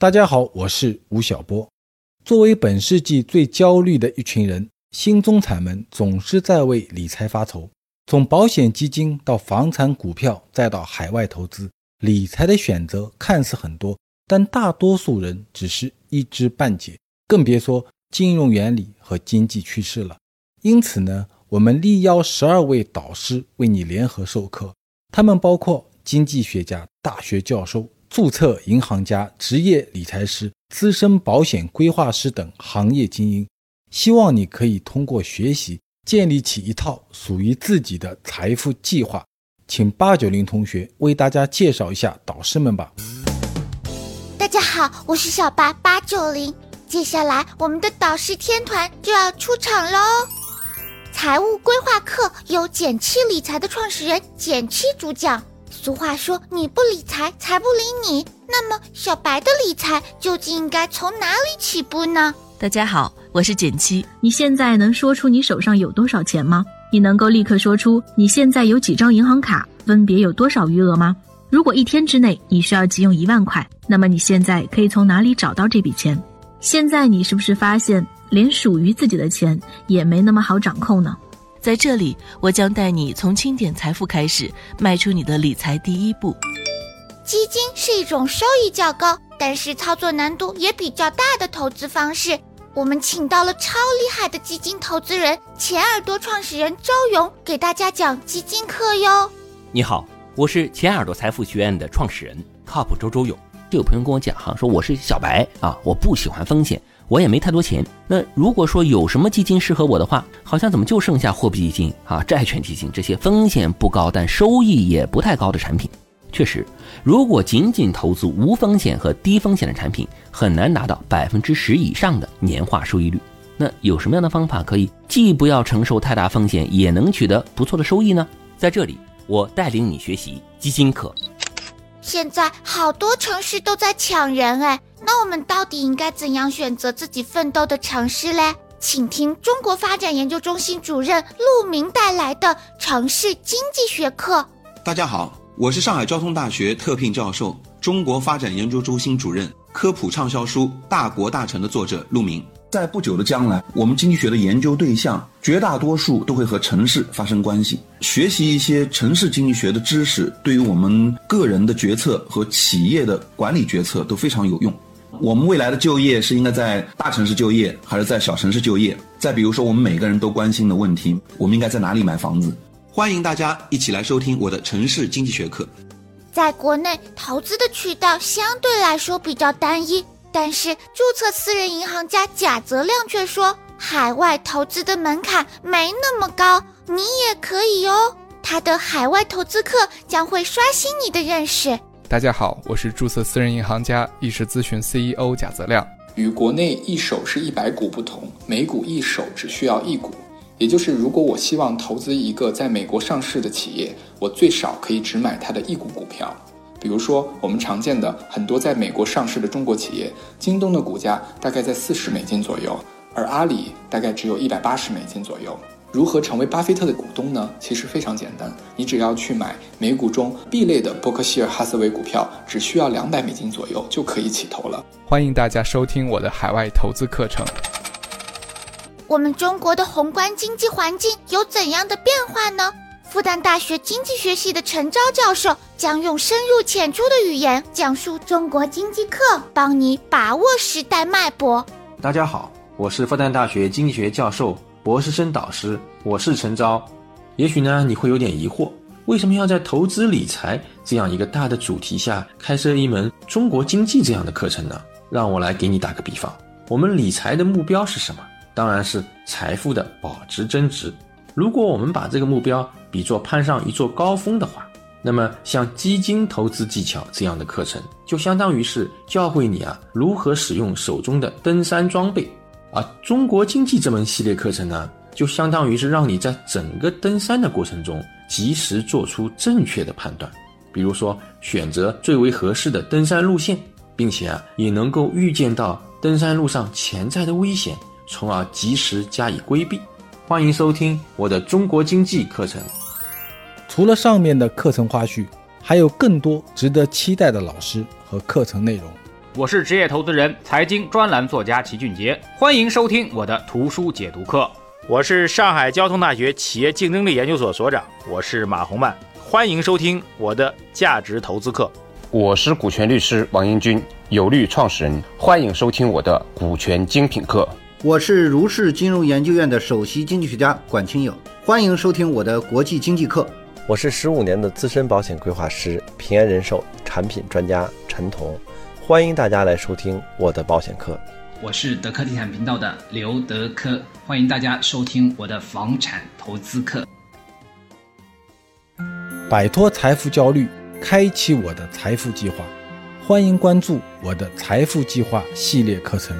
大家好，我是吴晓波。作为本世纪最焦虑的一群人，新中产们总是在为理财发愁。从保险基金到房产、股票，再到海外投资，理财的选择看似很多，但大多数人只是一知半解，更别说金融原理和经济趋势了。因此呢，我们力邀十二位导师为你联合授课，他们包括经济学家、大学教授。注册银行家、职业理财师、资深保险规划师等行业精英，希望你可以通过学习建立起一套属于自己的财富计划。请八九零同学为大家介绍一下导师们吧。大家好，我是小八八九零。接下来我们的导师天团就要出场喽！财务规划课由减七理财的创始人减七主讲。俗话说，你不理财，财不理你。那么，小白的理财究竟应该从哪里起步呢？大家好，我是简七。你现在能说出你手上有多少钱吗？你能够立刻说出你现在有几张银行卡，分别有多少余额吗？如果一天之内你需要急用一万块，那么你现在可以从哪里找到这笔钱？现在你是不是发现，连属于自己的钱也没那么好掌控呢？在这里，我将带你从清点财富开始，迈出你的理财第一步。基金是一种收益较高，但是操作难度也比较大的投资方式。我们请到了超厉害的基金投资人钱耳朵创始人周勇，给大家讲基金课哟。你好，我是钱耳朵财富学院的创始人，靠谱周周勇。就有朋友跟我讲哈，说我是小白啊，我不喜欢风险。我也没太多钱，那如果说有什么基金适合我的话，好像怎么就剩下货币基金啊、债券基金这些风险不高但收益也不太高的产品。确实，如果仅仅投资无风险和低风险的产品，很难达到百分之十以上的年化收益率。那有什么样的方法可以既不要承受太大风险，也能取得不错的收益呢？在这里，我带领你学习基金课。现在好多城市都在抢人哎，那我们到底应该怎样选择自己奋斗的城市嘞？请听中国发展研究中心主任陆明带来的城市经济学课。大家好，我是上海交通大学特聘教授、中国发展研究中心主任、科普畅销书《大国大城》的作者陆明。在不久的将来，我们经济学的研究对象绝大多数都会和城市发生关系。学习一些城市经济学的知识，对于我们个人的决策和企业的管理决策都非常有用。我们未来的就业是应该在大城市就业，还是在小城市就业？再比如说，我们每个人都关心的问题，我们应该在哪里买房子？欢迎大家一起来收听我的城市经济学课。在国内，投资的渠道相对来说比较单一。但是，注册私人银行家贾泽亮却说，海外投资的门槛没那么高，你也可以哦。他的海外投资课将会刷新你的认识。大家好，我是注册私人银行家易识咨询 CEO 贾泽亮。与国内一手是一百股不同，每股一手只需要一股，也就是如果我希望投资一个在美国上市的企业，我最少可以只买它的一股股票。比如说，我们常见的很多在美国上市的中国企业，京东的股价大概在四十美金左右，而阿里大概只有一百八十美金左右。如何成为巴菲特的股东呢？其实非常简单，你只要去买美股中 B 类的伯克希尔哈撒韦股票，只需要两百美金左右就可以起投了。欢迎大家收听我的海外投资课程。我们中国的宏观经济环境有怎样的变化呢？复旦大学经济学系的陈钊教授将用深入浅出的语言讲述中国经济课，帮你把握时代脉搏。大家好，我是复旦大学经济学教授、博士生导师，我是陈钊。也许呢，你会有点疑惑，为什么要在投资理财这样一个大的主题下开设一门中国经济这样的课程呢？让我来给你打个比方，我们理财的目标是什么？当然是财富的保值增值。如果我们把这个目标比作攀上一座高峰的话，那么像基金投资技巧这样的课程，就相当于是教会你啊如何使用手中的登山装备；而中国经济这门系列课程呢，就相当于是让你在整个登山的过程中及时做出正确的判断，比如说选择最为合适的登山路线，并且啊也能够预见到登山路上潜在的危险，从而及时加以规避。欢迎收听我的中国经济课程。除了上面的课程花絮，还有更多值得期待的老师和课程内容。我是职业投资人、财经专栏作家齐俊杰，欢迎收听我的图书解读课。我是上海交通大学企业竞争力研究所所长，我是马红曼，欢迎收听我的价值投资课。我是股权律师王英军，有律创始人，欢迎收听我的股权精品课。我是如是金融研究院的首席经济学家管清友，欢迎收听我的国际经济课。我是十五年的资深保险规划师、平安人寿产品专家陈彤，欢迎大家来收听我的保险课。我是德科地产频道的刘德科，欢迎大家收听我的房产投资课。摆脱财富焦虑，开启我的财富计划，欢迎关注我的财富计划系列课程。